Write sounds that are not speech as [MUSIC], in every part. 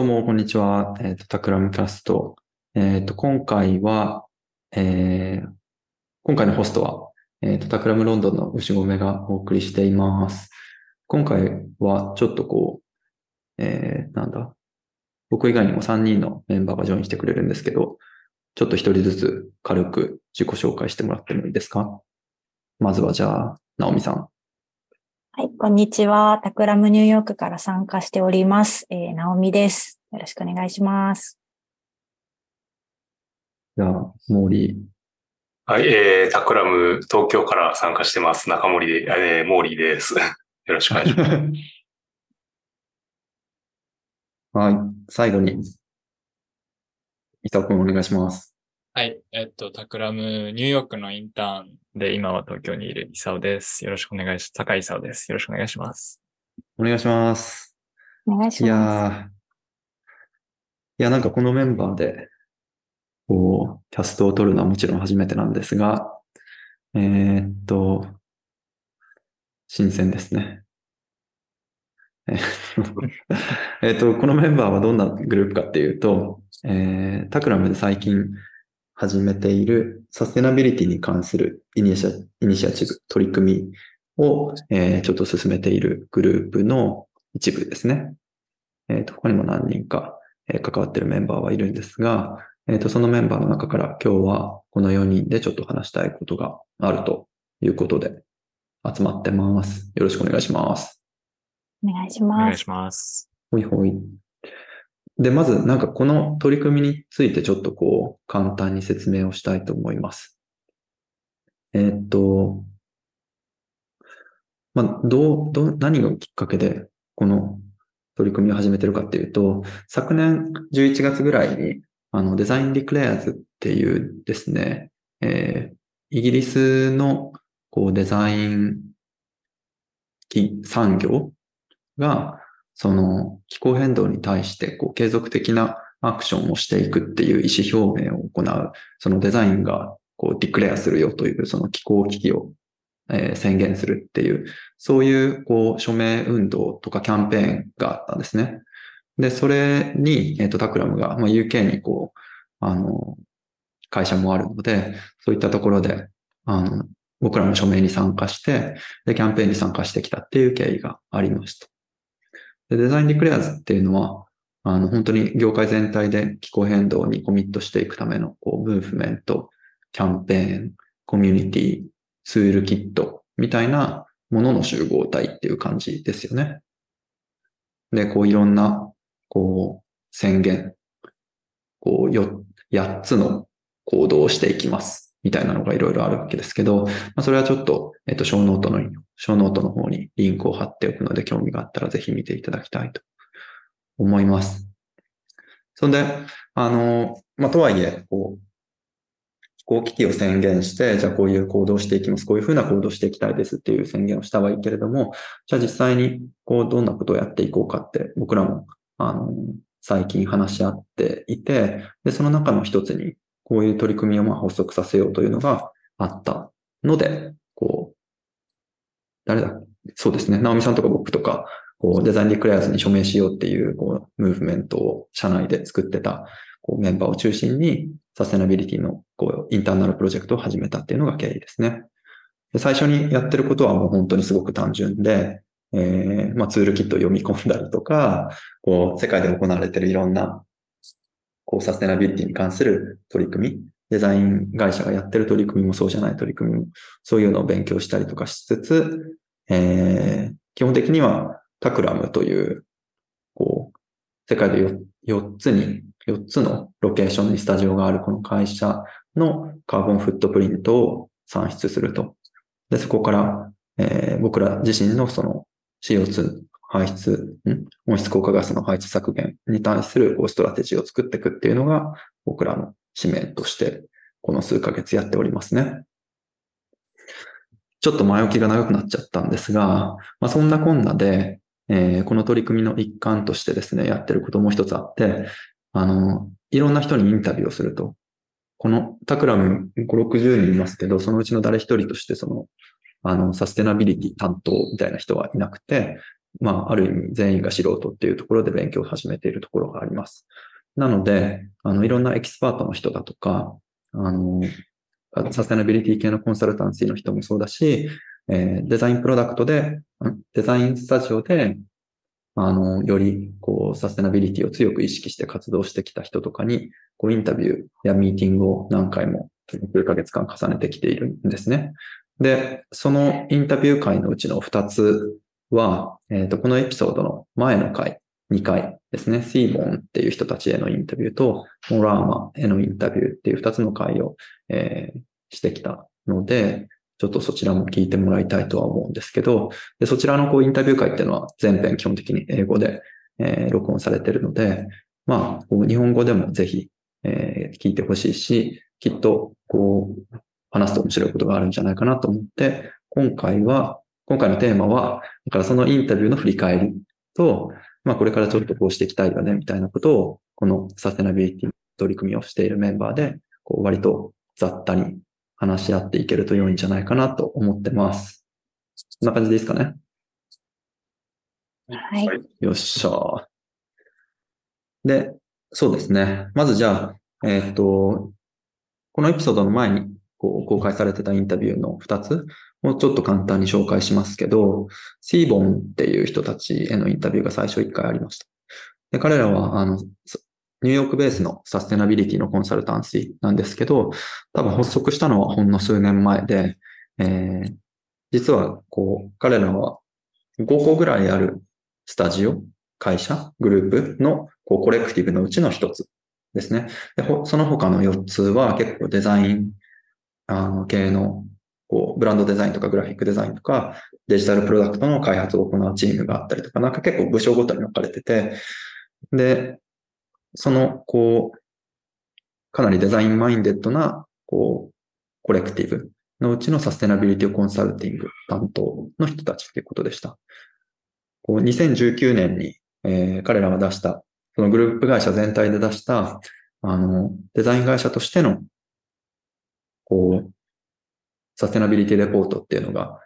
どうも、こんにちは。えっ、と、タクラムキャスト。えっ、と、今回は、えー、今回のホストは、えっ、と、タクラムロンドンの牛込がお送りしています。今回は、ちょっとこう、えー、なんだ？僕以外にも3人のメンバーがジョインしてくれるんですけど、ちょっと一人ずつ軽く自己紹介してもらってもいいですか？まずはじゃあ、ナオミさん。はい、こんにちは。 Takram ニューヨークから参加しております。えー、ナオミです。よろしくお願いします。じゃあ、モーリー。はい、えー、タクラム東京から参加してます。中森で、えー、モーリーです。[LAUGHS] よろしくお願いします。[LAUGHS] はい。最後に、イサオくんお願いします。はい。えっと、 Takram、ニューヨークのインターンで、今は東京にいるイサオです。よろしくお願いし、坂井イサオです。よろしくお願いします。お願いします。お願いしいます。やー、いや、なんかこのメンバーで、こう、キャストを取るのはもちろん初めてなんですが、えーっと、新鮮ですね。え [LAUGHS] っと、このメンバーはどんなグループかっていうと、えー、タクラムで最近始めているサステナビリティに関するイニシアイニシアチブ、取り組みを、えーちょっと進めているグループの一部ですね。えっ、と、他にも何人か、えー関わってるメンバーはいるんですが、えっ、と、そのメンバーの中から今日はこの4人でちょっと話したいことがあるということで集まってます。よろしくお願いします。お願いしお願ます。いします。ほいほい。で、まずなんかこの取り組みについてちょっとこう簡単に説明をしたいと思います。えっ、と、まあ、どう、ど、何がきっかけでこの取り組みを始めてるかっていうと、昨年11月ぐらいに、あの、デザインディクレアーズっていうですね、えーイギリスのこうデザインき産業が、その気候変動に対してこう継続的なアクションをしていくっていう意思表明を行う、そのデザインがこうディクレアするよというその気候危機を、え宣言するっていう、そういうこう署名運動とかキャンペーンがあったんですね。で、それに、えっ、と、タクラムが、まあ、UK にこう、あの、会社もあるので、そういったところで、あの、僕らも署名に参加して、で、キャンペーンに参加してきたっていう経緯がありますと。で、デザインディクレアーズっていうのは、あの、本当に業界全体で気候変動にコミットしていくための、こう、ムーブメント、キャンペーン、コミュニティ、ツールキットみたいなものの集合体っていう感じですよね。で、こう、いろんな、こう、宣言、こう、よ、8つの行動をしていきます。みたいなのがいろいろあるわけですけど、まあ、それはちょっと、えっと、 show note の、 show note の方にリンクを貼っておくので、興味があったらぜひ見ていただきたいと思います。そんで、あの、まあ、とはいえ、こう、気候危機を宣言して、じゃあこういう行動していきます。こういうふうな行動していきたいですっていう宣言をしたはいいけれども、じゃあ実際に、こう、どんなことをやっていこうかって、僕らも、あの、最近話し合っていて、で、その中の一つに、こういう取り組みをまあ発足させようというのがあったので、こう、誰だそうですね。直美さんとか僕とか、こう、デザインディクレアーズに署名しようっていう、こう、ムーブメントを社内で作ってた、こう、メンバーを中心に、サステナビリティの、こう、インターナルプロジェクトを始めたっていうのが経緯ですね。で最初にやってることはもう本当にすごく単純で、えー、まあ、ツールキットを読み込んだりとか、こう、世界で行われてるいろんな、こう、サステナビリティに関する取り組み、デザイン会社がやってる取り組みもそうじゃない取り組みも、そういうのを勉強したりとかしつつ、えー、基本的には Takram という、こう、世界で 4, 4つに、4つのロケーションにスタジオがあるこの会社のカーボンフットプリントを算出すると。で、そこから、えー僕ら自身のその CO2 排出、温室効果ガスの排出削減に対するこう strategy を作っていくっていうのが僕らの使命としてこの数ヶ月やっておりますね。ちょっと前置きが長くなっちゃったんですが、まあ、そんなこんなで、えーこの取り組みの一環としてですね、やってることもう一つあって、あの、いろんな人にインタビューをすると。このタクラム5、60人いますけど、そのうちの誰一人としてその、あの、サステナビリティ担当みたいな人はいなくて、まあ、ある意味全員が素人っていうところで勉強を始めているところがあります。なので、あの、いろんなエキスパートの人だとか、あの、サステナビリティ系の consultancy の人もそうだし、えーデザインプロダクトで、んデザインスタジオで、あの、より、こう、サステナビリティを強く意識して活動してきた人とかに、こう、インタビューやミーティングを何回も、数ヶ月間重ねてきているんですね。で、そのインタビュー会のうちの2つは、えっ、と、このエピソードの前の回、2回ですね。シーボンっていう人たちへのインタビューと、モラーマへのインタビューっていう2つの回を、えーしてきたので、ちょっとそちらも聞いてもらいたいとは思うんですけど、でそちらのこうインタビュー会っていうのは全編基本的に英語で、えー録音されてるので、まあ、こう日本語でもぜひ、えー聞いてほしいし、きっとこう話すと面白いことがあるんじゃないかなと思って、今回は、今回のテーマは、だからそのインタビューの振り返りと、まあこれからちょっとこうしていきたいよね、みたいなことを、このサステナビリティ取り組みをしているメンバーで、こう割と雑多に話し合っていけると良いんじゃないかなと思ってます。こんな感じでいいですかね？はい。はいよっしゃ。で、そうですね。まずじゃあ、えーっと、このエピソードの前にこう公開されてたインタビューの2つをちょっと簡単に紹介しますけど、シーボンっていう人たちへのインタビューが最初1回ありました。で彼らは、あの、ニューヨークベースのサステナビリティのコンサルタンシーなんですけど、多分発足したのはほんの数年前で、えー実は、こう、彼らは5個ぐらいあるスタジオ、会社、グループのこうコレクティブのうちの一つですね。でその他の4つは結構デザインあの系のこうブランドデザインとかグラフィックデザインとかデジタルプロダクトの開発を行うチームがあったりとか、なんか結構部署ごとに分かれてて、で、そのこう、かなりデザインマインデッドなこうコレクティブのうちのサステナビリティコンサルティング担当の人たちっていうことでした。こう2019年に、えー彼らが出した、そのグループ会社全体で出した、あの、デザイン会社としての、こう、サステナビリティレポートっていうのが、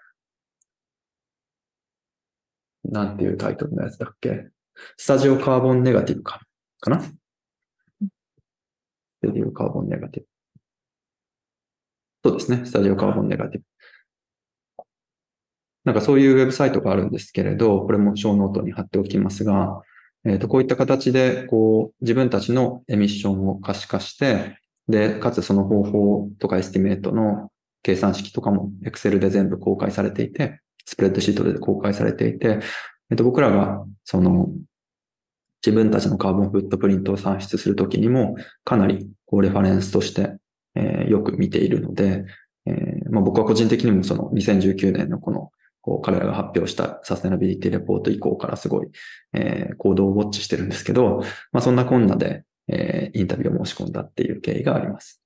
なんていうタイトルのやつだっけ？スタジオカーボンネガティブか、かな？スタジオカーボンネガティブ。そうですね。スタジオカーボンネガティブ。なんかそういうウェブサイトがあるんですけれど、これもショーノートに貼っておきますが、えっ、と、こういった形で、こう、自分たちの emission を可視化して、で、かつその方法とか estimate の計算式とかも Excel で全部公開されていて、スプレッドシートで公開されていて、えっ、と、僕らが、その、自分たちのカーボンフットプリントを算出するときにも、かなり、こう、レファレンスとして、えーよく見ているので、えーまあ、僕は個人的にもその2019年のこの、こう彼らが発表したサステナビリティレポート以降からすごい、えー行動をウォッチしてるんですけど、まあ、そんなこんなで、えーインタビューを申し込んだっていう経緯があります。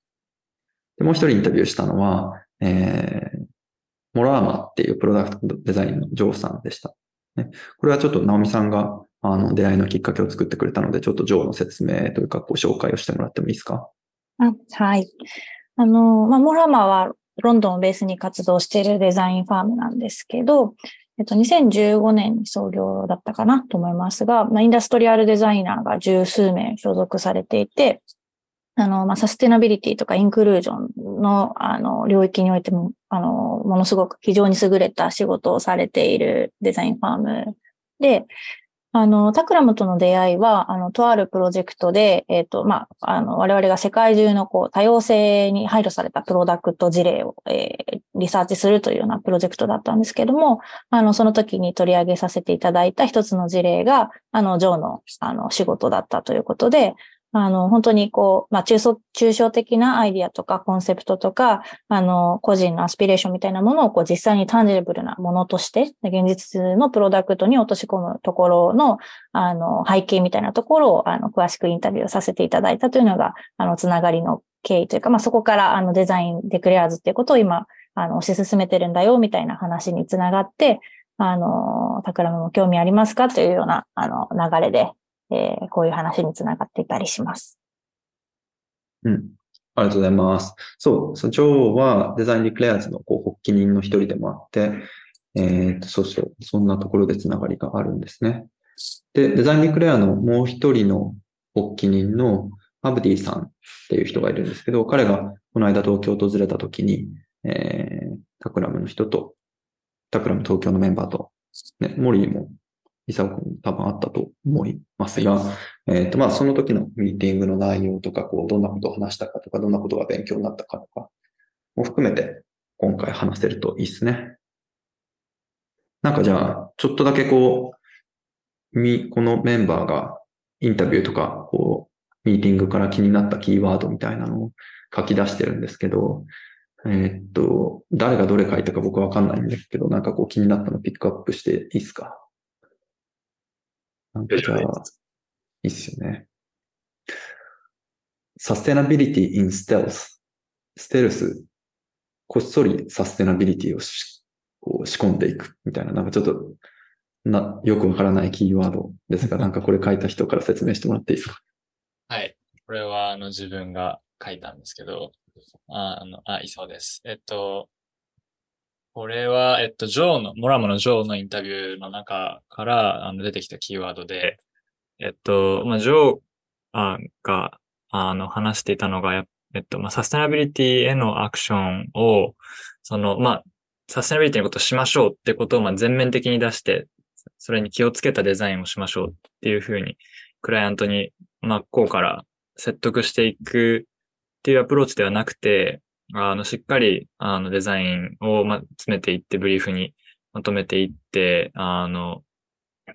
でもう一人インタビューしたのは、えーモラーマっていうプロダクトデザインのジョーさんでした。ね、これはちょっと直美さんがあの出会いのきっかけを作ってくれたので、ちょっとジョーの説明というか、こう紹介をしてもらってもいいですか？あはい。あの、まあ、モラーマはロンドンをベースに活動しているデザインファームなんですけど、えっと、2015年に創業だったかなと思いますが、まあ、インダストリアルデザイナーが十数名所属されていて、あの、まあ、サステナビリティとかインクルージョンの、あの、領域においても、あの、ものすごく非常に優れた仕事をされているデザインファームで、あの、タクラムとの出会いは、あの、とあるプロジェクトで、えっ、と、まあ、あの、我々が世界中のこう、多様性に配慮されたプロダクト事例を、えーリサーチするというようなプロジェクトだったんですけども、あの、その時に取り上げさせていただいた一つの事例が、あの、ジョーの、あの、仕事だったということで、あの、本当にこう、まあ、中層、抽象的なアイディアとかコンセプトとか、あの、個人のアスピレーションみたいなものをこう実際にタンジェブルなものとして、現実のプロダクトに落とし込むところの、あの、背景みたいなところを、あの、詳しくインタビューさせていただいたというのが、あの、つながりの経緯というか、まあ、そこから、あの、デザインデクレアーズっていうことを今、あの、推し進めてるんだよ、みたいな話につながって、あの、タクラムも興味ありますかというような、あの、流れで、えーこういう話につながっていたりします。うん。ありがとうございます。そう、そうジョーはデザインディクレアーズのこう発起人の一人でもあって、えーと、そうそう、そんなところでつながりがあるんですね。で、デザインディクレアのもう一人の発起人のアブディさんっていう人がいるんですけど、彼がこの間東京を訪れた時に、えー、タクラムの人と、タクラム東京のメンバーと、ね、モリーも、イサオ君多分あったと思いますが、えっ、ー、と、まあ、その時のミーティングの内容とか、こう、どんなことを話したかとか、どんなことが勉強になったかとか、も含めて、今回話せるといいですね。なんかじゃあ、ちょっとだけこう、み、このメンバーがインタビューとか、こう、ミーティングから気になったキーワードみたいなのを書き出してるんですけど、えー、っと、誰がどれ書いたか僕はわかんないんですけど、なんかこう気になったのピックアップしていいですか？なんかじゃあ、いいっすよね。サステナビリティ in stealth。ステルス、こっそりサステナビリティをしこう仕込んでいくみたいな、なんかちょっとな、よくわからないキーワードですが、[LAUGHS] なんかこれ書いた人から説明してもらっていいですか？はい。これはあの自分が書いたんですけど、あ、あの、あ、いそうです。えっと、これは、えっと、ジョーの、モラムのジョーのインタビューの中からあの出てきたキーワードで、えっと、まあ、ジョーが、あの、話していたのが、えっと、まあ、サステナビリティへのアクションを、その、まあ、サステナビリティのことをしましょうってことを、まあ、全面的に出して、それに気をつけたデザインをしましょうっていうふうに、クライアントに真っ向から説得していくっていうアプローチではなくて、あの、しっかり、あの、デザインを、ま、詰めていって、ブリーフにまとめていって、あの、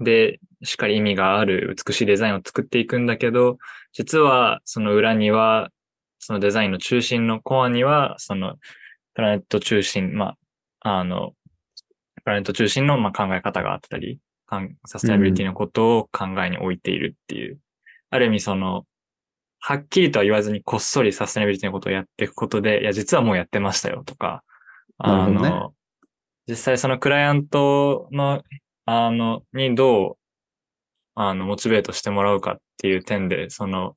で、しっかり意味がある美しいデザインを作っていくんだけど、実は、その裏には、そのデザインの中心のコアには、その、プラネット中心、まあ、あの、プラネット中心の、ま、考え方があったり、サステナビリティのことを考えに置いているっていう、うん、ある意味その、はっきりとは言わずにこっそりサステナビリティのことをやっていくことで、いや、実はもうやってましたよとか、あの、ね、実際そのクライアントの、あの、にどう、あの、モチベートしてもらうかっていう点で、その、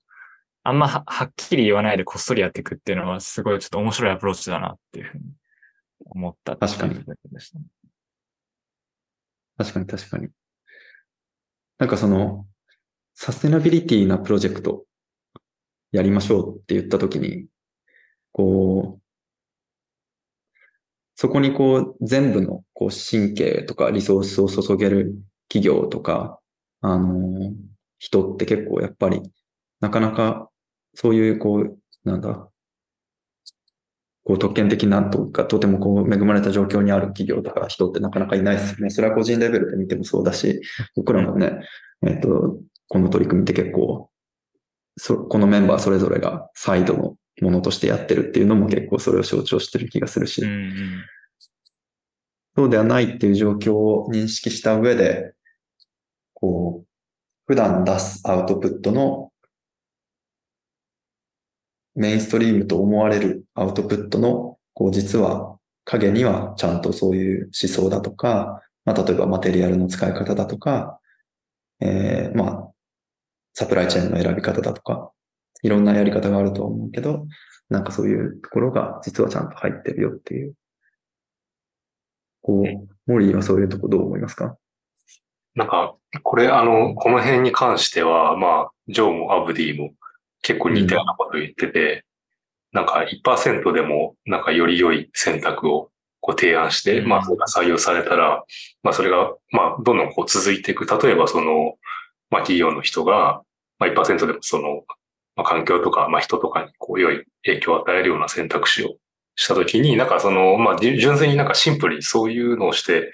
あんまははっきり言わないでこっそりやっていくっていうのは、すごいちょっと面白いアプローチだなっていうふうに思った確かに。確かに確かに。なんかその、サステナビリティなプロジェクトやりましょうって言ったときに、こう、そこにこう全部のこう神経とかリソースを注げる企業とか、あの、人って結構やっぱりなかなかそういうこう、なんだ、こう特権的なとか、とてもこう恵まれた状況にある企業とか人ってなかなかいないですよね。それは個人レベルで見てもそうだし、僕らもね、えっ、と、この取り組みって結構そ、このメンバーそれぞれがサイドのものとしてやってるっていうのも結構それを象徴してる気がするし、そうではないっていう状況を認識した上で、こう、普段出すアウトプットのメインストリームと思われるアウトプットの、こう実は影にはちゃんとそういう思想だとか、まあ例えばマテリアルの使い方だとか、えー、まあサプライチェーンの選び方だとか、いろんなやり方があると思うけど、なんかそういうところが実はちゃんと入ってるよっていう。こう、モリーはそういうとこどう思いますか？なんか、これ、あの、この辺に関しては、まあ、ジョーもアブディも結構似たようなこと言ってて、うん、なんか1%でも、なんかより良い選択をこう提案して、うん、まあ、それが採用されたら、まあ、それが、まあ、どんどんこう続いていく。例えば、その、まあ、企業の人が、まあ、1%でもその、まあ、環境とか、まあ、人とかにこう良い影響を与えるような選択肢をしたときに、なんかその、まあ、純粋になんかシンプルにそういうのをして、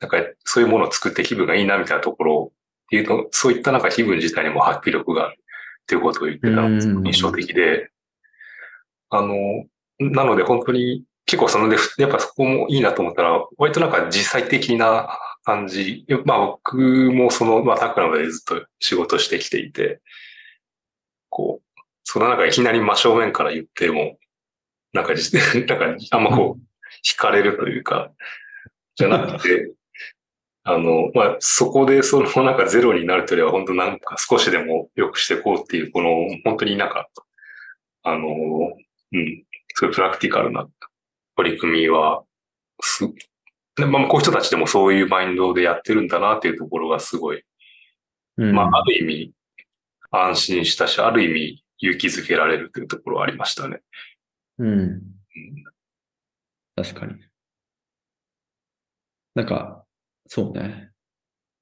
なんかそういうものを作って気分がいいなみたいなところっていうと、そういったなんか気分自体にも発揮力があるっていうことを言ってたのが印象的で、あの、なので本当に結構そので、やっぱそこもいいなと思ったら、割となんか実際的な感じ。まあ僕もその、まあタクラムでずっと仕事してきていて、こう、その中いきなり真正面から言っても、なんか、[LAUGHS] なんかあんまこう、惹かれるというか、じゃなくて、[LAUGHS] あの、まあ、そこでそのなんかゼロになるというよりは、本当なんか少しでも良くしていこうっていう、この、本当になんか、あの、うん、そういうプラクティカルな取り組みは、す、まあ、こういう人たちでもそういうマインドでやってるんだなっていうところがすごい、うんまあ、ある意味安心したし、ある意味勇気づけられるというところはありましたね。うん。確かに。なんか、そうね。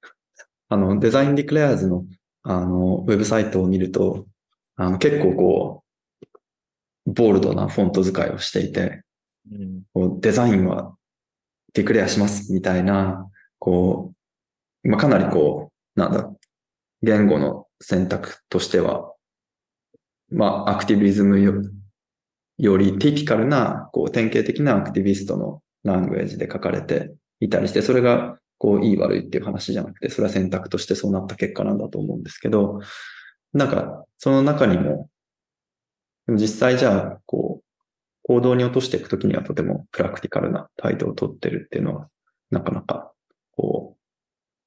[LAUGHS] あの、デザインディクレアーズの、あの、ウェブサイトを見ると、あの、結構こう、ボールドなフォント使いをしていて、うん。デザインはデクレアしますみたいな、こう、まあ、かなりこう、なんだ、言語の選択としては、まあ、アクティビズムよよりティピカルな、こう、典型的なアクティビストのラングエージで書かれていたりして、それが、こう、いい悪いっていう話じゃなくて、それは選択としてそうなった結果なんだと思うんですけど、なんか、その中にも、でも実際じゃあ、こう、行動に落としていくときにはとてもプラクティカルな態度をとってるっていうのは、なかなか、こう、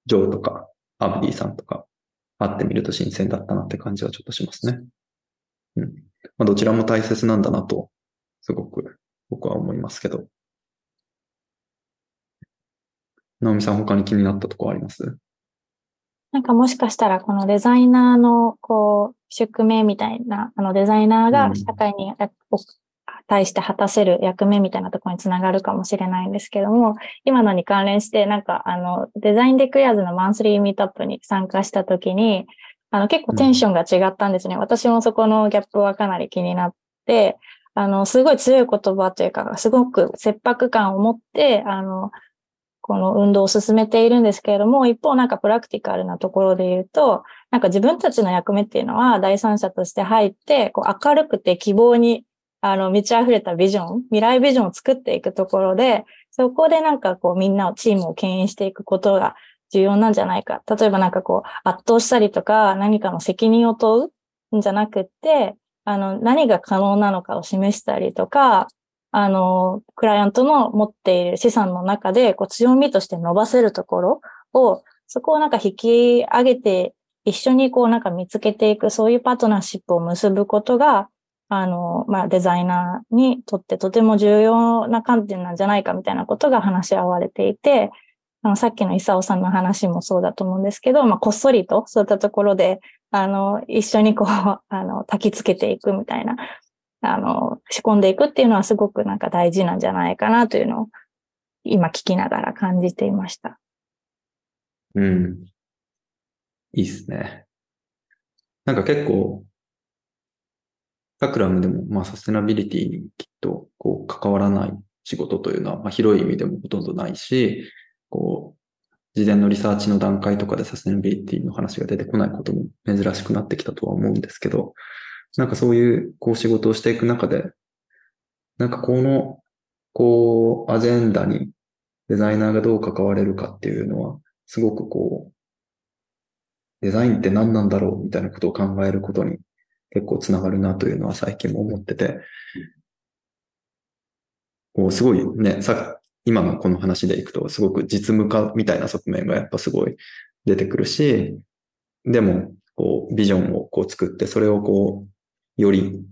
ジョーとか、アブディさんとか、会ってみると新鮮だったなって感じはちょっとしますね。うん。まあ、どちらも大切なんだなと、すごく僕は思いますけど。直美さん他に気になったところあります？なんかもしかしたらこのデザイナーのこう宿命みたいな、あのデザイナーがうん社会にやお対して果たせる役目みたいなところにつながるかもしれないんですけども、今のに関連してなんかあのデザインデクリアーズのマンスリーミートアップに参加した時に、あの結構テンションが違ったんですね。私もそこのギャップはかなり気になって、あの、すごい強い言葉というか、すごく切迫感を持って、あの、この運動を進めているんですけれども、一方なんかプラクティカルなところで言うと、なんか自分たちの役目っていうのは第三者として入って、こう明るくて希望にあの満ち溢れたビジョン、未来ビジョンを作っていくところで、そこでなんかこうみんなを、チームを牽引していくことが重要なんじゃないか。例えばなんかこう圧倒したりとか何かの責任を問うんじゃなくって、あの何が可能なのかを示したりとか、あの、クライアントの持っている資産の中で、こう強みとして伸ばせるところを、そこをなんか引き上げて、一緒にこうなんか見つけていく、そういうパートナーシップを結ぶことが、あの、まあ、デザイナーにとってとても重要な観点なんじゃないかみたいなことが話し合われていて、あの、さっきの伊佐さんの話もそうだと思うんですけど、まあ、こっそりとそういったところで、あの、一緒にこう、[LAUGHS] あの、焚きつけていくみたいな、あの、仕込んでいくっていうのはすごくなんか大事なんじゃないかなというのを今聞きながら感じていました。うん。いいっすね。なんか結構、タクラムでも、まあ、サステナビリティにきっと、こう、関わらない仕事というのは、まあ、広い意味でもほとんどないし、こう、事前のリサーチの段階とかでサステナビリティの話が出てこないことも珍しくなってきたとは思うんですけど、なんかそういう、こう、仕事をしていく中で、なんかこの、こう、アジェンダにデザイナーがどう関われるかっていうのは、すごくこう、デザインって何なんだろうみたいなことを考えることに結構つながるなというのは最近も思ってて、こうすごいね、さ、今のこの話でいくとすごく実務化みたいな側面がやっぱすごい出てくるし、でも、こう、ビジョンをこう作って、それをこう、より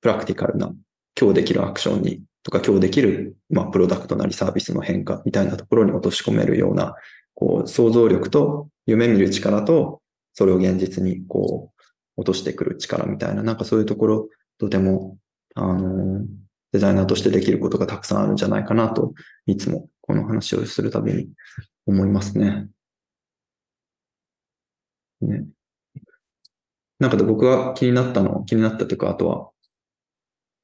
プラクティカルな、今日できるアクションに、とか今日できる、まあ、プロダクトなりサービスの変化みたいなところに落とし込めるような、こう、想像力と夢見る力と、それを現実にこう、落としてくる力みたいな、なんかそういうところ、とても、あの、デザイナーとしてできることがたくさんあるんじゃないかなと、いつもこの話をするたびに思いますね。ね。なんかで僕が気になったの、気になったというか、あとは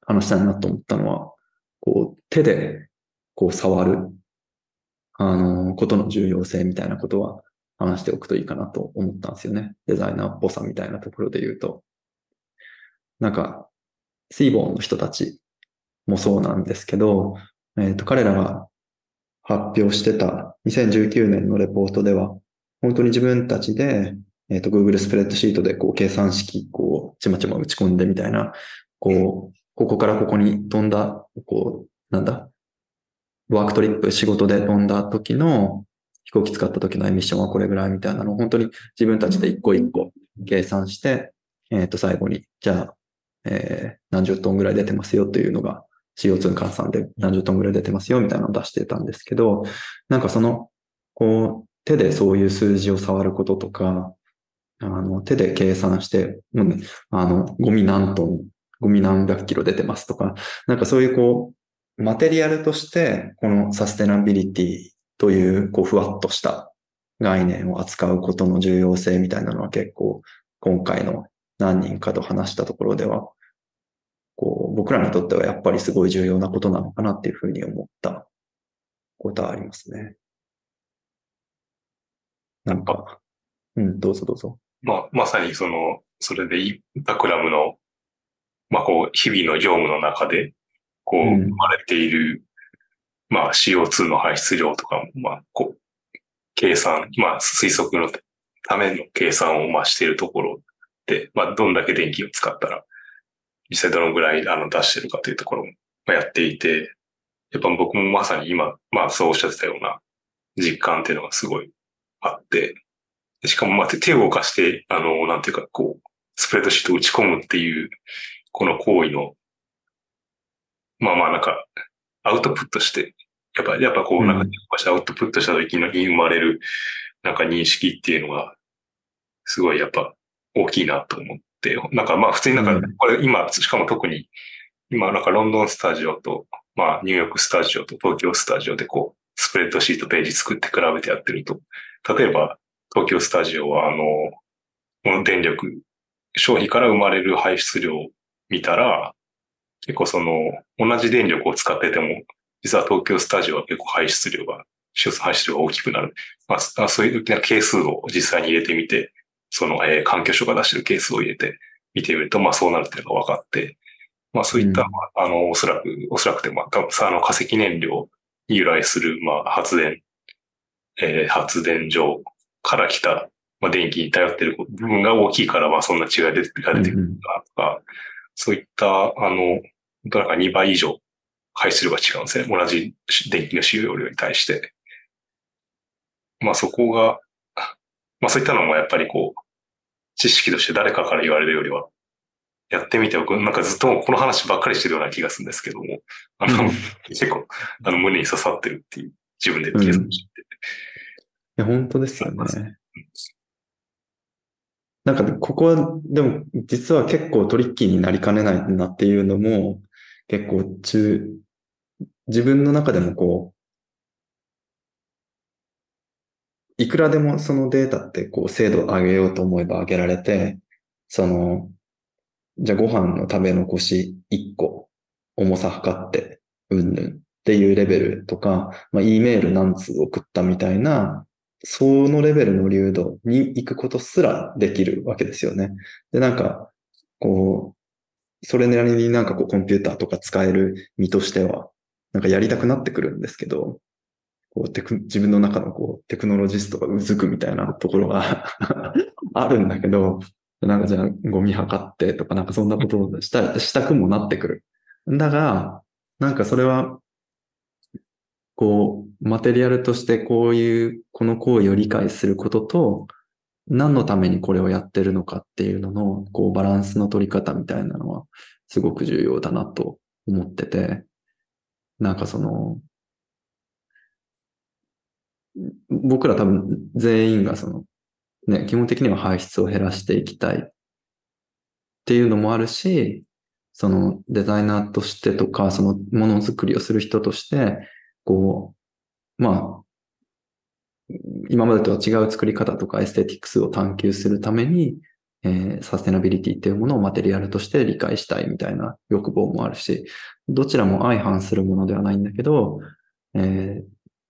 話したいなと思ったのは、こう、手で、こう、触る、あの、ことの重要性みたいなことは話しておくといいかなと思ったんですよね。デザイナーっぽさみたいなところで言うと。なんか、シーボーンの人たちもそうなんですけど、えっ、と、彼らが発表してた2019年のレポートでは、本当に自分たちで、えっ、と、Google スプレッドシートでこう計算式、こう、ちまちま打ち込んでみたいな、こう、ここからここに飛んだ、こう、なんだ、ワークトリップ、仕事で飛んだ時の飛行機使った時のエミッションはこれぐらいみたいなのを本当に自分たちで一個一個計算して、えっ、と、最後に、じゃあ、えー何十トンぐらい出てますよというのが、CO2 の換算で何十トンぐらい出てますよみたいなのを出してたんですけど、なんかその、こう、手でそういう数字を触ることとか、あの、手で計算して、うね、あの、ゴミ何トン、ゴミ何百キロ出てますとか、なんかそういうこう、マテリアルとして、このサステナビリティという、こう、ふわっとした概念を扱うことの重要性みたいなのは結構、今回の何人かと話したところでは、こう、僕らにとってはやっぱりすごい重要なことなのかなっていうふうに思ったことはありますね。なんか、うん、どうぞどうぞ。まあ、まさにその、それでインタクラムの、まあこう、日々の業務の中で、こう、生まれている、うん、まあ CO2 の排出量とかも、まあ、こう、計算、まあ推測のための計算をまあしているところで、まあどんだけ電気を使ったら、実際どのぐらいあの出してるかというところもやっていて、やっぱ僕もまさに今、まあそうおっしゃってたような実感っていうのがすごいあって、しかもまあ手を動かして、あの、なんていうか、こう、スプレッドシートを打ち込むっていう、この行為の、まあまあなんか、アウトプットして、やっぱ、やっぱこう、なんか、アウトプットした時に生まれる、なんか認識っていうのが、すごいやっぱ大きいなと思って、なんかまあ普通になんか、これ今、しかも特に、今なんかロンドンスタジオと、まあニューヨークスタジオと東京スタジオでこう、スプレッドシートページ作って比べてやってると、例えば東京スタジオはあの、この電力、消費から生まれる排出量を見たら、結構その、同じ電力を使ってても、実は東京スタジオは結構排出量が、排出量が大きくなる。まあ、そういう係数を実際に入れてみて、その、えー、環境省が出してる係数を入れて見てみると、まあそうなるっていうのが分かって、まあそういった、うん、あの、おそらく、おそらくて、まあ、多分さ、あの、化石燃料に由来する、まあ発電、えー、発電所から来た、まあ電気に頼ってる部分が大きいから、まあそんな違いが出てくるとか、うん、そういった、あの、なんか2倍以上排出量が違うんですね。同じ電気の使用量に対して。まあそこが、まあそういったのもやっぱりこう、知識として誰かから言われるよりは、やってみて僕、なんかずっとこの話ばっかりしてるような気がするんですけども、あの、結構、あの、胸に刺さってるっていう、自分で計算してて。いや、本当ですよね。なんか、ここは、でも、実は結構トリッキーになりかねないなっていうのも、結構中、自分の中でもこう、いくらでもそのデータってこう精度を上げようと思えば上げられて、その、じゃあご飯の食べ残し1個、重さ測って、うんぬんっていうレベルとか、まあ、E メール何通送ったみたいな、そのレベルの流度に行くことすらできるわけですよね。で、なんか、こう、それなりになんかこうコンピューターとか使える身としては、なんかやりたくなってくるんですけど、こうテク自分の中のこうテクノロジストがうずくみたいなところが [LAUGHS] あるんだけど、なんかじゃあゴミ測ってとかなんかそんなことをしたしたくもなってくる。だが、なんかそれは、こう、マテリアルとしてこういう、この行為を理解することと、何のためにこれをやってるのかっていうのの、こう、バランスの取り方みたいなのは、すごく重要だなと思ってて、なんかその、僕ら多分全員がその、ね、基本的には排出を減らしていきたいっていうのもあるし、そのデザイナーとしてとか、そのものづくりをする人として、こう、まあ、今までとは違う作り方とかエステティクスを探求するために、えー、サステナビリティっていうものをマテリアルとして理解したいみたいな欲望もあるし、どちらも相反するものではないんだけど、えー、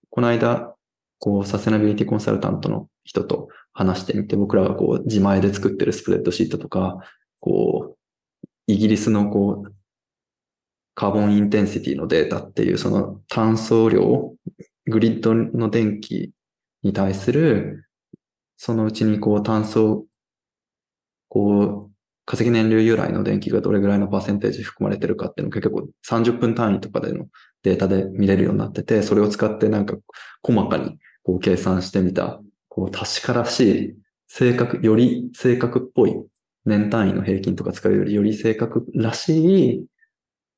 この間、こう、サステナビリティコンサルタントの人と話してみて、僕らがこう、自前で作ってるスプレッドシートとか、こう、イギリスのこう、カーボンインテンシティのデータっていうその炭素量、グリッドの電気に対する、そのうちにこう炭素こう、化石燃料由来の電気がどれぐらいのパーセンテージ含まれてるかっていうのが結構30分単位とかでのデータで見れるようになってて、それを使ってなんか細かにこう計算してみた、こう確からしい、正確、より正確っぽい年単位の平均とか使うよりより正確らしい、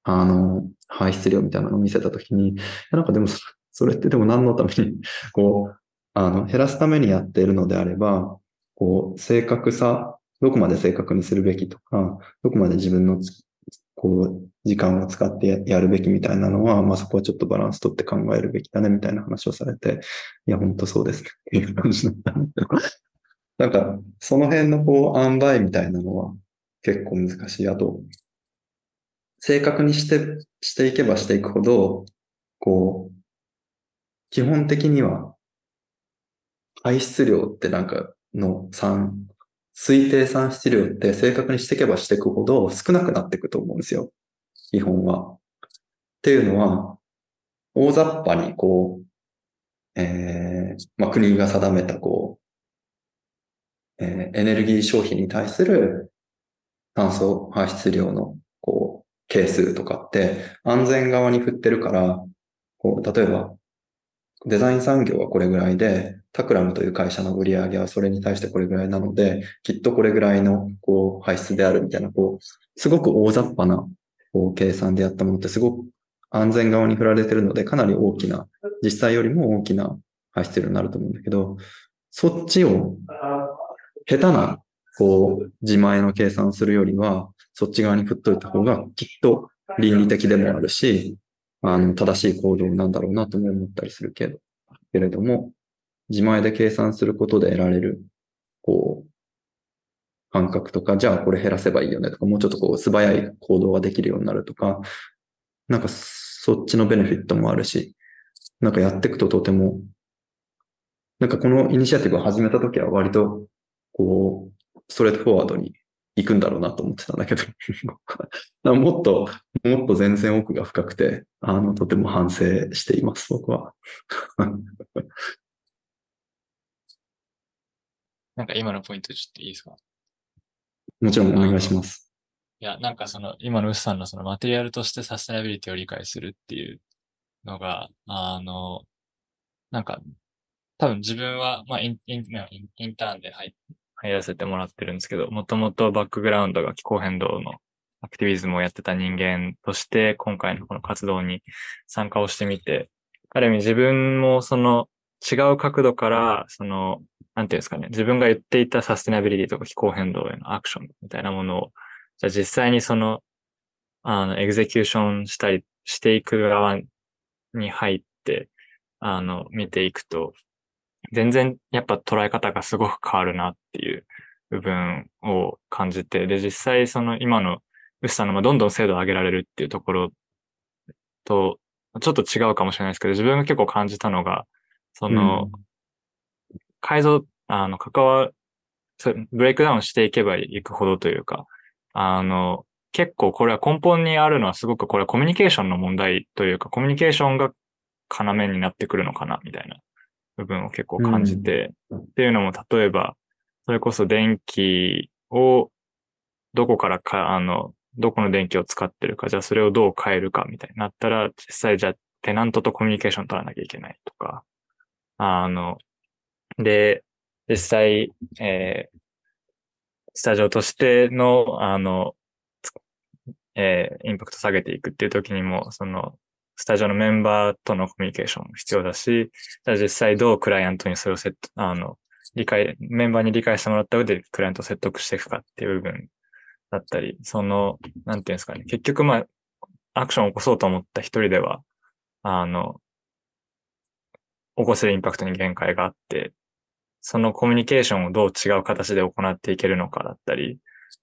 あの、排出量みたいなのを見せたときに、なんかでもそれってでも何のために、こう、あの、減らすためにやっているのであれば、こう、正確さ、どこまで正確にするべきとか、どこまで自分の、こう、時間を使ってやるべきみたいなのは、まあそこはちょっとバランス取って考えるべきだねみたいな話をされて、いや、本当そうですっていう感じだった。なんか、その辺のこう、塩梅みたいなのは結構難しい。あと、正確にして、していけばしていくほど、こう、基本的には、排出量ってなんかの産、推定産出量って正確にしていけばしていくほど少なくなっていくと思うんですよ。基本は。っていうのは、大雑把にこう、えー、まあ、国が定めたこう、えーエネルギー消費に対する炭素排出量のこう、係数とかって安全側に振ってるから、こう、例えば、デザイン産業はこれぐらいで、タクラムという会社の売り上げはそれに対してこれぐらいなので、きっとこれぐらいのこう排出であるみたいな、こう、すごく大雑把なこう計算でやったものってすごく安全側に振られてるので、かなり大きな、実際よりも大きな排出量になると思うんだけど、そっちを下手なこう自前の計算をするよりは、そっち側に振っといた方がきっと倫理的でもあるし、あの、正しい行動なんだろうなとも思ったりするけど、けれども、自前で計算することで得られる、こう、感覚とか、じゃあこれ減らせばいいよねとか、もうちょっとこう素早い行動ができるようになるとか、なんかそっちのベネフィットもあるし、なんかやっていくととても、なんかこのイニシアティブを始めた時は割と、こう、ストレートフォワードに行くんだろうなと思ってたんだけど、[LAUGHS] もっと、もっと全然奥が深くて、あの、とても反省しています、僕は。なんか今のポイントちょっといいですか？もちろんお願いします。いや、なんかその、今のウスさんのそのマテリアルとしてサステナビリティを理解するっていうのが、あの、なんか、多分自分は、まあイン、インインターンで入入らせてもらってるんですけど、もともとバックグラウンドが気候変動のアクティビズムをやってた人間として、今回のこの活動に参加をしてみて、ある意味自分もその違う角度から、その、なんていうんですかね、自分が言っていたサステナビリティとか気候変動へのアクションみたいなものを、じゃあ実際にその、あの、エグゼキューションしたりしていく側に入って、あの、見ていくと、全然やっぱ捉え方がすごく変わるなっていう部分を感じて、で、実際その今のウスさんのまどんどん精度を上げられるっていうところと、ちょっと違うかもしれないですけど、自分が結構感じたのが、その、改造、あの、関わ、ブレイクダウンしていけばいくほどというか、あの、結構これは根本にあるのはすごくこれはコミュニケーションの問題というか、コミュニケーションが要になってくるのかな、みたいな部分を結構感じて、っていうのも例えば、それこそ電気をどこからか、あの、どこの電気を使ってるか、じゃあそれをどう変えるかみたいになったら、実際じゃあテナントとコミュニケーション取らなきゃいけないとか、あの、で、実際、えースタジオとしての、あの、えーインパクト下げていくっていう時にも、その、スタジオのメンバーとのコミュニケーションも必要だし、じゃ実際どうクライアントにそれをセット、あの、理解、メンバーに理解してもらった上でクライアントを説得していくかっていう部分だったり、その、なんていうんですかね、結局まあ、アクションを起こそうと思った一人では、あの、起こせるインパクトに限界があって、そのコミュニケーションをどう違う形で行っていけるのかだったり、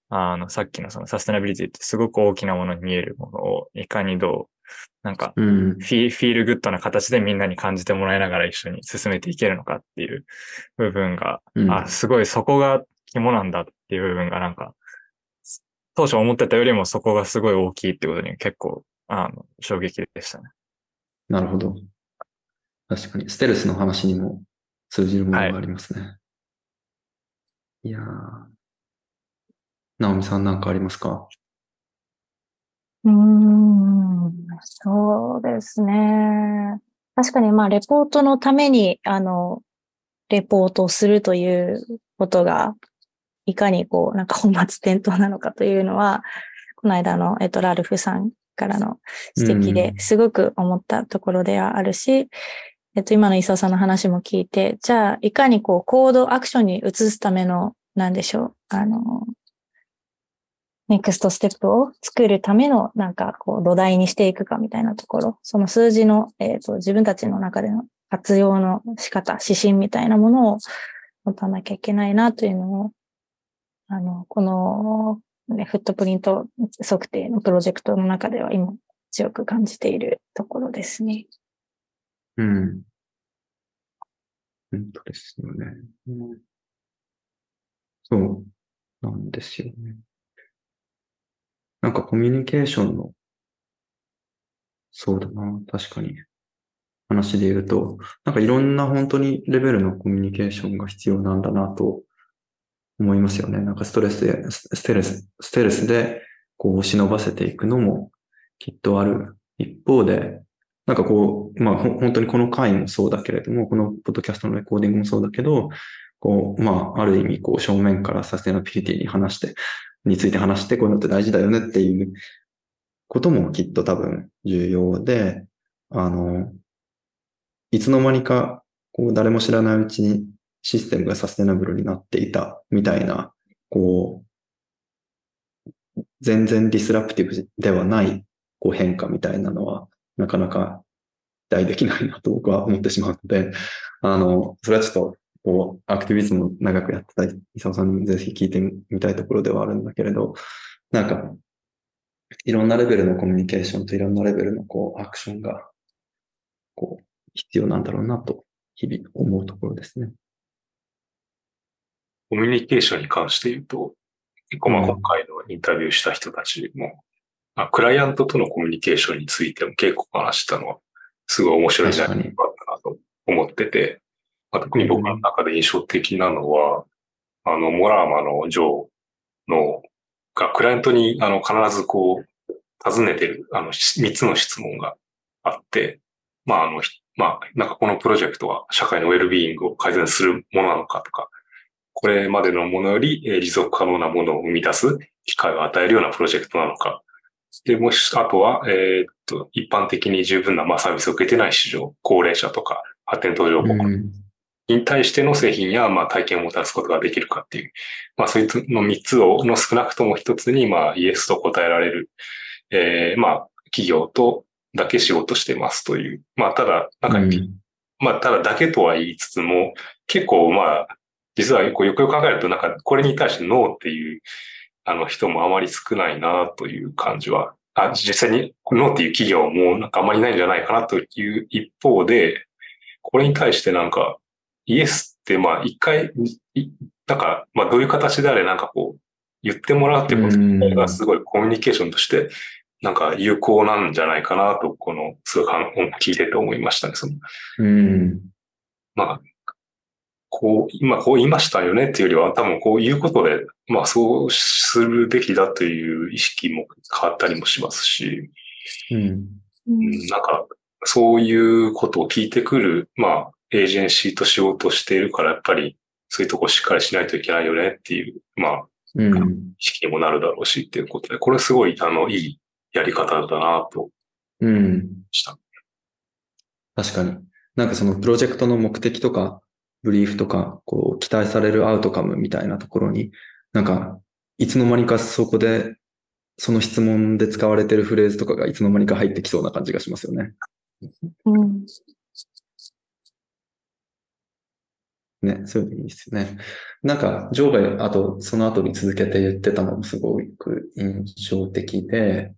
あの、さっきのそのサステナビリティってすごく大きなものに見えるものをいかにどう、なんか、うん。フィ feel good な形でみんなに感じてもらいながら一緒に進めていけるのかっていう部分が、うんあ、すごいそこが肝なんだっていう部分がなんか、当初思ってたよりもそこがすごい大きいってことに結構、あの、衝撃でしたね。なるほど。確かに、ステルスの話にも通じるものがありますね。い、やー。ナオミさんなんかありますか？うーん、そうですね。確かに、まあ、レポートのために、あの、レポートをするということが、いかにこう、なんか本末転倒なのかというのは、この間の、えっと、ラルフさんからの指摘でうんすごく思ったところではあるし、えっと、今の磯尾さんの話も聞いて、じゃあ、いかにこう、行動、アクションに移すための、なんでしょう、あの、ネクストステップを作るための、なんか、こう、土台にしていくかみたいなところ、その数字の、えっ、と、自分たちの中での活用の仕方、指針みたいなものを持たなきゃいけないなというのを、あの、この、ね、フットプリント測定のプロジェクトの中では今強く感じているところですね。うん。本当ですよね。そうなんですよね。なんかコミュニケーションの、そうだな、確かに。話で言うと、なんかいろんな本当にレベルのコミュニケーションが必要なんだなと思いますよね。なんかストレスで、スステレス、ステレスでこう忍ばせていくのもきっとある一方で、なんかこう、まあ本当にこの回もそうだけれども、このポッドキャストのレコーディングもそうだけど、こう、まあ、ある意味、こう、正面からサステナビリティに話して、について話して、こういうのって大事だよねっていうこともきっと多分重要で、あの、いつの間にか、こう、誰も知らないうちにシステムがサステナブルになっていたみたいな、こう、全然ディスラプティブではないこう変化みたいなのは、なかなか期待できないなと僕は思ってしまうので、あの、それはちょっと、こう、アクティビズムを長くやってた伊沢さんにぜひ聞いてみたいところではあるんだけれど、なんか、いろんなレベルのコミュニケーションといろんなレベルのこう、アクションが、こう、必要なんだろうなと、日々思うところですね。コミュニケーションに関して言うと、結構まうんあ今回のインタビューした人たちも、あクライアントとのコミュニケーションについても結構話したのは、すごい面白いんじゃないかなと思ってて、まあ、特に僕の中で印象的なのは、あの、モラーマのジョーの、がクライアントにあの必ずこう、尋ねてる、あの、3つの質問があって、まああの、ひまあ、なんかこのプロジェクトは社会のウェルビーイングを改善するものなのかとか、これまでのものよりえー持続可能なものを生み出す機会を与えるようなプロジェクトなのか。で、もし、あとは、えーっと、一般的に十分な、まあ、サービスを受けてない市場、高齢者とか、発展途上国うん。に対しての製品や、まあ、体験をもたらすことができるかっていう、まあ、そういうの三つを、の少なくとも一つに、まあ、イエスと答えられる、えーまあ、企業とだけ仕事してますという。まあ、ただ、なんか、うんまあ、ただだけとは言いつつも、結構まあ、実はよくよく考えると、なんかこれに対してノーっていう、あの人もあまり少ないなという感じは、あ実際にノーっていう企業もなんかあまりないんじゃないかなという一方で、これに対してなんか、イエスってまあ一回、いなんかまあどういう形であれなんかこう、言ってもらうってことうんがすごいコミュニケーションとして、なんか有効なんじゃないかなと、この、すごい聞いてて思いましたね。そのうん。まあ、こう、今こう言いましたよねっていうよりは、多分こういうことで、まあそうするべきだという意識も変わったりもしますし、うん。なんか、そういうことを聞いてくる、まあ、エージェンシーと仕事をしているから、やっぱり、そういうとこしっかりしないといけないよねっていう、まあ、うん。意識にもなるだろうしっていうことで、これすごい、あの、いいやり方だなとうん。ました。確かに。なんかそのプロジェクトの目的とか、ブリーフとか、こう、期待されるアウトカムみたいなところに、なんか、いつの間にかそこで、その質問で使われてるフレーズとかがいつの間にか入ってきそうな感じがしますよね。うんね、そういうのいいですよね。なんか、ジョーが、あと、その後に続けて言ってたのもすごく印象的で、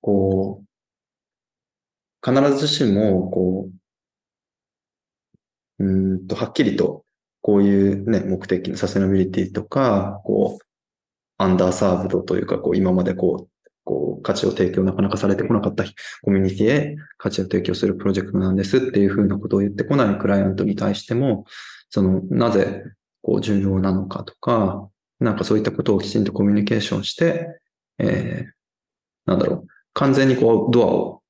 こう、必ずしも、こう、うんと、はっきりと、こういうね、目的のサステナビリティとか、こう、アンダーサーブドというか、こう、今までこう、こう、価値を提供なかなかされてこなかったコミュニティへ価値を提供するプロジェクトなんですっていうふうなことを言ってこないクライアントに対しても、その、なぜ、こう、重要なのかとか、なんかそういったことをきちんとコミュニケーションして、えー、なんだろう、完全にこう、ドアを、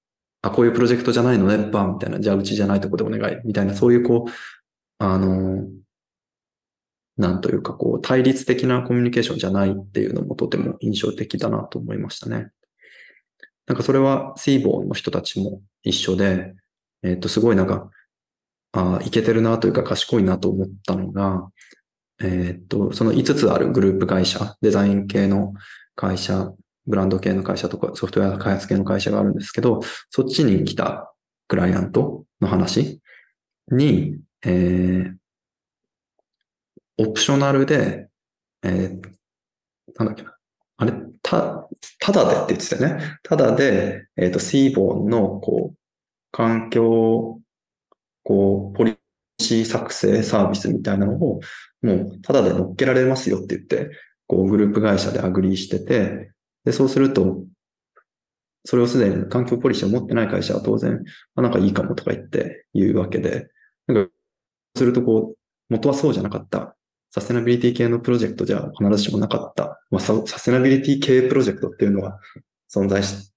あ、こういうプロジェクトじゃないのね、バンみたいな、じゃあうちじゃないとこでお願い、みたいな、そういうこう、あの、なんというか、こう、対立的なコミュニケーションじゃないっていうのもとても印象的だなと思いましたね。なんかそれはシーボーの人たちも一緒で、えっ、と、すごいなんか、あいけてるなというか賢いなと思ったのが、えっ、と、その5つあるグループ会社、デザイン系の会社、ブランド系の会社とかソフトウェア開発系の会社があるんですけど、そっちに来たクライアントの話に、えー、オプショナルで、えー、なんだっけな。あれ、た、ただでって言ってたよね。ただで、えっ、ー、と、シーボーンの、こう、環境、こう、ポリシー作成サービスみたいなのを、もう、ただで乗っけられますよって言って、こう、グループ会社で agree してて、で、そうすると、それをすでに環境ポリシーを持ってない会社は当然、あ、なんかいいかもとか言って言うわけで、なんか、するとこう、元はそうじゃなかったサステナビリティ系のプロジェクトじゃ必ずしもなかった。まあ、サステナビリティ系プロジェクトっていうのは存在し、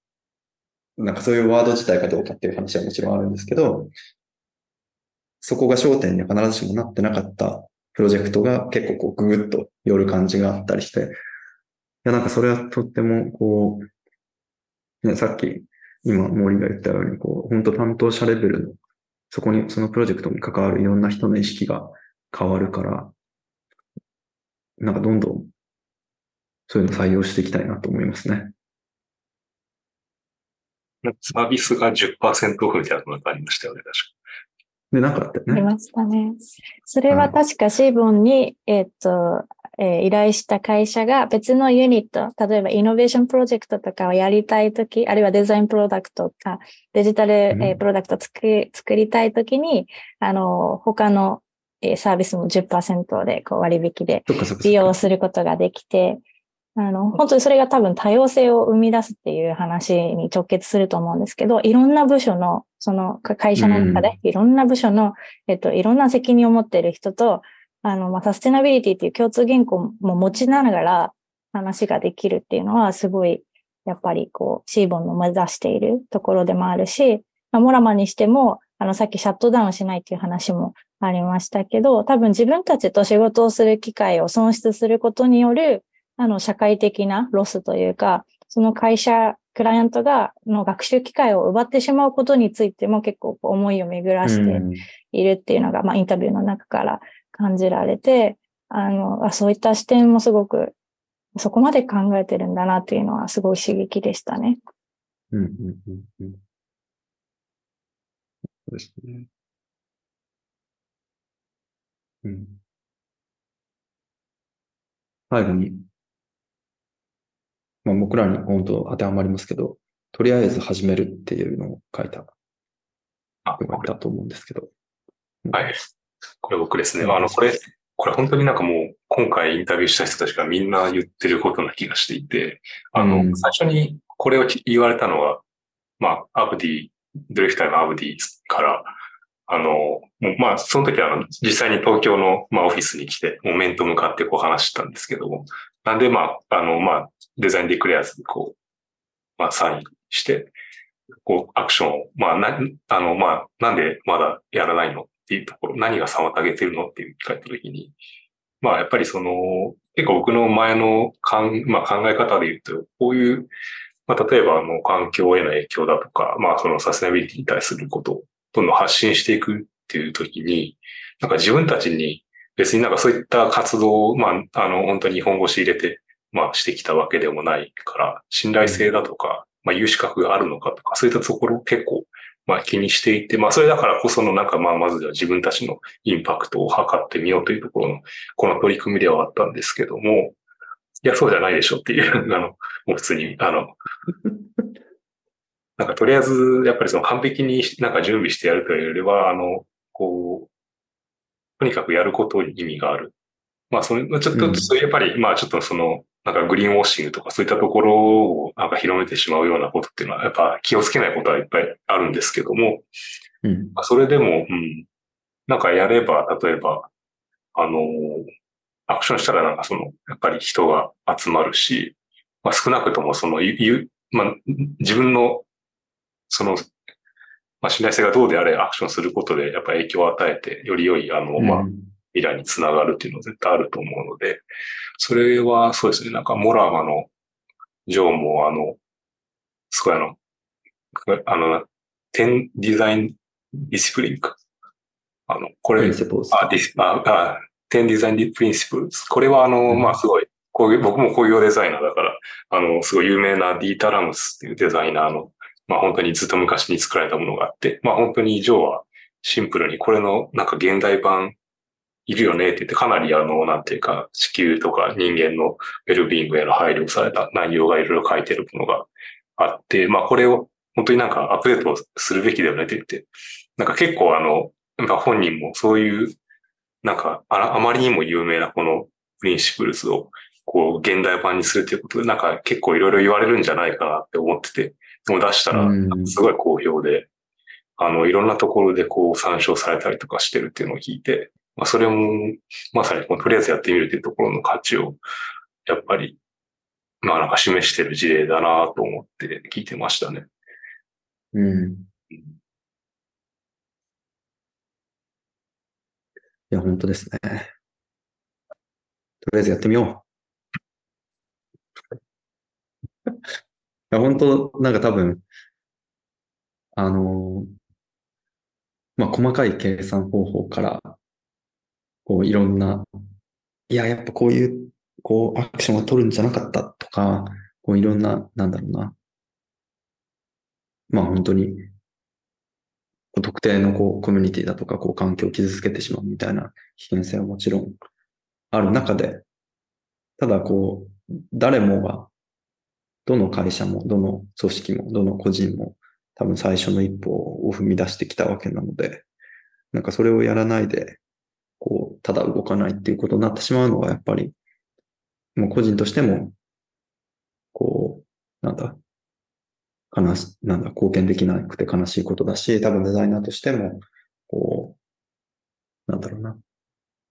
なんかそういうワード自体かどうかっていう話はもちろんあるんですけど、そこが焦点に必ずしもなってなかったプロジェクトが結構こうググッと寄る感じがあったりして、やなんかそれはとってもこう、ね、さっき今森が言ったようにこう、本当担当者レベルの、そこに、そのプロジェクトに関わるいろんな人の意識が変わるから、なんかどんどんそういうの採用していきたいなと思いますね。サービスが10%オフみたいなのがありましたよね、確か。で、なかったよね。ありましたね。それは確かシーボンに、えっ、と、えー、依頼した会社が別のユニット、例えばイノベーションプロジェクトとかをやりたいとき、あるいはデザインプロダクトか、デジタル、えー、プロダクト作り作りたいときに、あの、他の、えー、サービスも10%でこう割引で利用することができて、あの、本当にそれが多分多様性を生み出すっていう話に直結すると思うんですけど、いろんな部署の、その会社の中で、いろんな部署の、えっと、いろんな責任を持っている人と、あの、まあ、サステナビリティっていう共通言語も持ちながら話ができるっていうのは、すごい、やっぱりこう、シーボンの目指しているところでもあるし、まあ、モラマにしても、あの、さっきシャットダウンしないっていう話もありましたけど、多分自分たちと仕事をする機会を損失することによる、あの、社会的なロスというか、その会社、クライアントが、の学習機会を奪ってしまうことについても結構思いを巡らしているっていうのが、まあ、インタビューの中から感じられて、あの、そういった視点もすごく、そこまで考えてるんだなっていうのはすごい刺激でしたね。うん、うん、うん、うん。そうですね。うん。最後に、まあ、僕らに本当当てはまりますけど、とりあえず始めるっていうのを書いた人がいたと思うんですけど。はい。これ僕ですね。あの、これ、これ本当になんかもう今回インタビューした人たちがみんな言ってることな気がしていて、あの、うん、最初にこれを言われたのは、まあ、アブディ、ドリフターのアブディから、あの、まあ、その時はあの実際に東京の、まあ、オフィスに来て、もう面と向かってこう話したんですけども、なんでまあ、あの、まあ、デザインディクレアズこう、まあ、サインして、こう、アクションを、まあ、な、あの、まあ、なんでまだやらないのっていうところ、何が妨げてるのっていう聞かれたときに、まあ、やっぱりその、結構僕の前のかん、まあ、考え方で言うと、こういう、まあ、例えば、あの、環境への影響だとか、まあ、そのサステナビリティに対することをどんどん発信していくっていうときに、なんか自分たちに別になんかそういった活動を、まあ、あの、本当に日本語し入れて、まあ、してきたわけでもないから、信頼性だとか、まあ、有資格があるのかとか、そういったところ結構、まあ、気にしていて、まあ、それだからこその、なんか、まあ、まずは自分たちのインパクトを測ってみようというところの、この取り組みではあったんですけども、いや、そうじゃないでしょっていう、[LAUGHS] あの、もう普通に、あの、[LAUGHS] なんかとりあえず、やっぱりその完璧になんか準備してやるというよりは、あの、こう、とにかくやることに意味がある。まあ、その、ちょっと、やっぱり、まあ、ちょっとその、なんかグリーンウォッシングとかそういったところをなんか広めてしまうようなことっていうのは、やっぱ気をつけないことはいっぱいあるんですけども、うん、それでも、うん、なんかやれば、例えば、あの、アクションしたらなんかその、やっぱり人が集まるし、まあ、少なくともその、ゆまあ、自分のその、まあ、信頼性がどうであれアクションすることで、やっぱ影響を与えて、より良い、あの、まあ、未来につながるっていうのは絶対あると思うので、それはそうですね、なんかモラマのジョーも、あの、すごいあの、あの、10 design discipline か。あの、これ、ディス、あ、あ、10 design principles。これはあの、うんまあすごい、工業僕も工業デザイナーだから、あの、すごい有名なディーター・ラムスっていうデザイナーの、まあ本当にずっと昔に作られたものがあって、まあ本当にジョーはシンプルにこれのなんか現代版いるよねって言ってかなりあの、なんていうか地球とか人間のウェルビーイングへの配慮された内容がいろいろ書いてるものがあって、まあこれを本当になんかアップデートするべきだよねって言って、なんか結構あの、やっぱ本人もそういう、なんかああまりにも有名なこのプリンシプルズをこう現代版にするということで、なんか結構いろいろ言われるんじゃないかなって思ってて、でも出したらうん。すごい好評で、あの、いろんなところでこう参照されたりとかしてるっていうのを聞いて、まあそれもまさにとりあえずやってみるっていうところの価値を、やっぱり、まあなんか示してる事例だなと思って聞いてましたね。うん。いや、本当ですね。とりあえずやってみよう。[LAUGHS] いや、本当、なんか多分、あの、まあ、細かい計算方法から、こう、いろんな、いや、やっぱこういう、こう、アクションを取るんじゃなかったとか、こう、いろんな、なんだろうな。まあ、本当に、特定のこうコミュニティだとかこう環境を傷つけてしまうみたいな危険性はもちろんある中で、ただこう、誰もが、どの会社も、どの組織も、どの個人も、多分最初の一歩を踏み出してきたわけなので、なんかそれをやらないで、こう、ただ動かないっていうことになってしまうのは、やっぱり、もう個人としても、こう、なんだ、悲し、なんだ、貢献できなくて悲しいことだし、多分デザイナーとしても、こう、なんだろうな、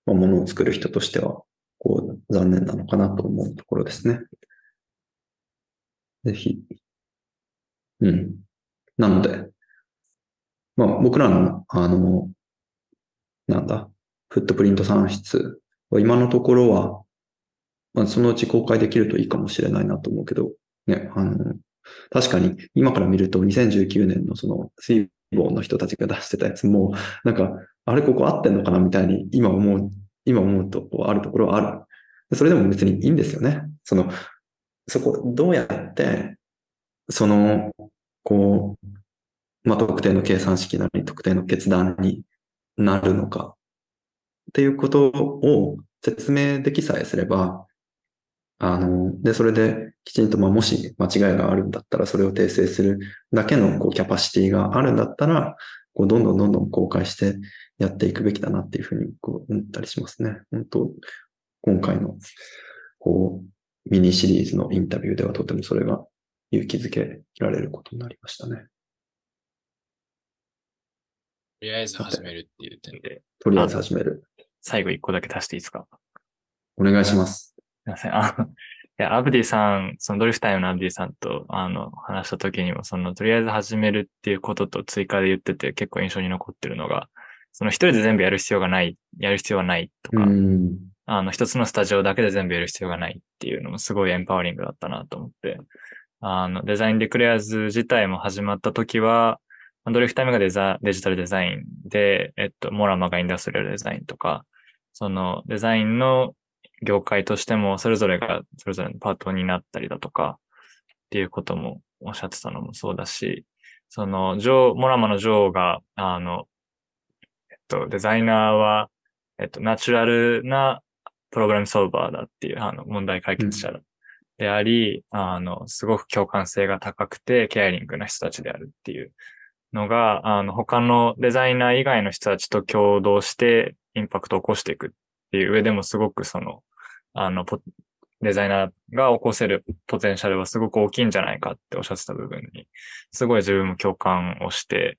まあ、ものを作る人としては、こう、残念なのかなと思うところですね。ぜひ。うん。なので、まあ僕らの、あの、なんだ、フットプリント算出は今のところは、まあそのうち公開できるといいかもしれないなと思うけど、ね、あの、確かに今から見ると2019年のその水防の人たちが出してたやつも、なんか、あれここ合ってんのかなみたいに今思う、今思うとこあるところはある。それでも別にいいんですよね。その、そこ、どうやって、その、こう、まあ、特定の計算式なり、特定の決断になるのか、っていうことを説明できさえすれば、あの、で、それできちんと、まあ、もし間違いがあるんだったら、それを訂正するだけの、こう、キャパシティがあるんだったら、こう、どんどんどんどん公開してやっていくべきだなっていうふうに、こう、思ったりしますね。本当今回の、こう、ミニシリーズのインタビューではとてもそれが勇気づけられることになりましたね。とりあえず始めるっていう点で、とりあえず始める。最後一個だけ足していいですか？お願いします。すいません。あの、いや、アブディさん、そのドリフタイムのアブディさんと、あの、話した時にも、その、とりあえず始めるっていうことと追加で言ってて、結構印象に残ってるのが、その一人で全部やる必要がない、やる必要はないとうか、ん。あの、一つのスタジオだけで全部やる必要がないっていうのもすごいエンパワリングだったなと思って、あの、デザインディクレアーズ自体も始まった時は、ドリフタイムがデザデジタルデザインで、えっと、モラマがインダストリアルデザインとか、そのデザインの業界としてもそれぞれがそれぞれのパートになったりだとかっていうこともおっしゃってたのもそうだし、その、ジョー、モラマのジョーが、あの、えっと、デザイナーは、えっと、ナチュラルなプログラムソルバーだっていう、あの、問題解決者だであり、あの、すごく共感性が高くて、ケアリングな人たちであるっていうのが、あの、他のデザイナー以外の人たちと共同してインパクトを起こしていくっていう上でもすごくその、あの、ポデザイナーが起こせるポテンシャルはすごく大きいんじゃないかっておっしゃってた部分に、すごい自分も共感をして、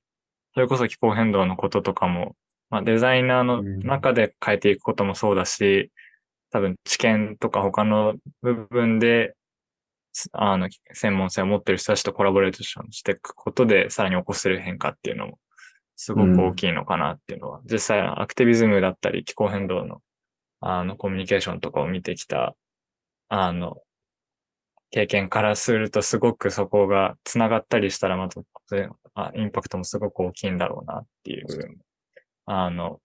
それこそ気候変動のこととかも、まあ、デザイナーの中で変えていくこともそうだし、多分知見とか他の部分で、あの、専門性を持ってる人たちとコラボレーションしていくことで、さらに起こせる変化っていうのも、すごく大きいのかなっていうのは、実際アクティビズムだったり気候変動の、あの、コミュニケーションとかを見てきた、あの、経験からするとすごくそこが繋がったりしたらまたあインパクトもすごく大きいんだろうなっていう部分。あの、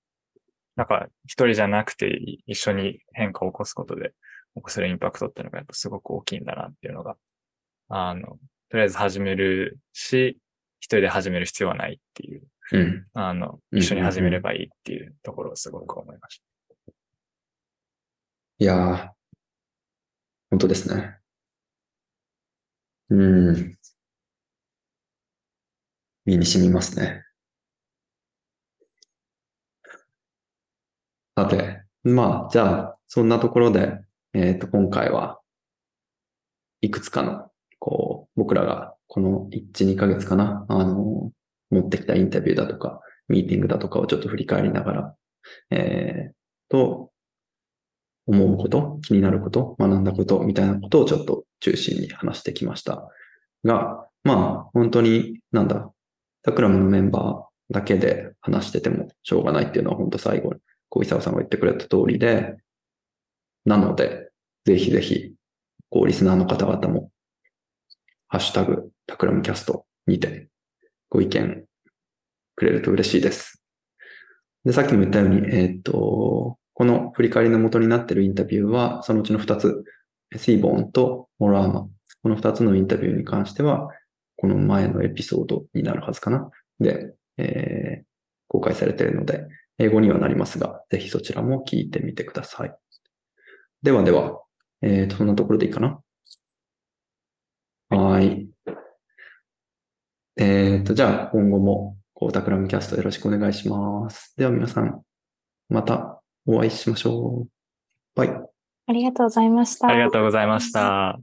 なんか一人じゃなくて一緒に変化を起こすことで起こせるインパクトっていうのがやっぱすごく大きいんだなっていうのが、あの、とりあえず始めるし、一人で始める必要はないっていう、うん。あの、一緒に始めればいいっていうところをすごく思いました。いやー、本当ですね。うん。身に染みますね。さて、まあ、じゃあ、そんなところで、えっと、今回はいくつかの、こう、僕らがこの1、2ヶ月かな、あの、持ってきたインタビューだとか、ミーティングだとかをちょっと振り返りながら、えー、と、思うこと、気になること、学んだこと、みたいなことをちょっと中心に話してきました。が、まあ、本当に、なんだ、タクラムのメンバーだけで話しててもしょうがないっていうのは本当最後に、こう、伊沢さんが言ってくれた通りで、なので、ぜひぜひ、こう、リスナーの方々も、ハッシュタグ、タクラムキャストにて、ご意見くれると嬉しいです。で、さっきも言ったように、えーっと、この振り返りの元になっているインタビューは、そのうちの2つ、シーボーンとモラーマ、この2つのインタビューに関しては、この前のエピソードになるはずかな。で、えー公開されているので、英語にはなりますが、ぜひそちらも聞いてみてください。ではでは、えーと、そんなところでいいかな？はーい。えーと、じゃあ今後も、こう、タクラムキャストよろしくお願いします。では皆さん、またお会いしましょう。バイ。ありがとうございました。ありがとうございました。